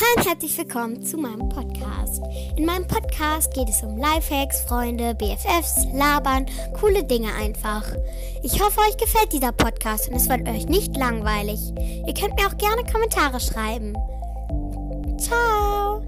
Hallo und herzlich willkommen zu meinem Podcast. In meinem Podcast geht es um Lifehacks, Freunde, BFFs, Labern, coole Dinge einfach. Ich hoffe, euch gefällt dieser Podcast und es wird euch nicht langweilig. Ihr könnt mir auch gerne Kommentare schreiben.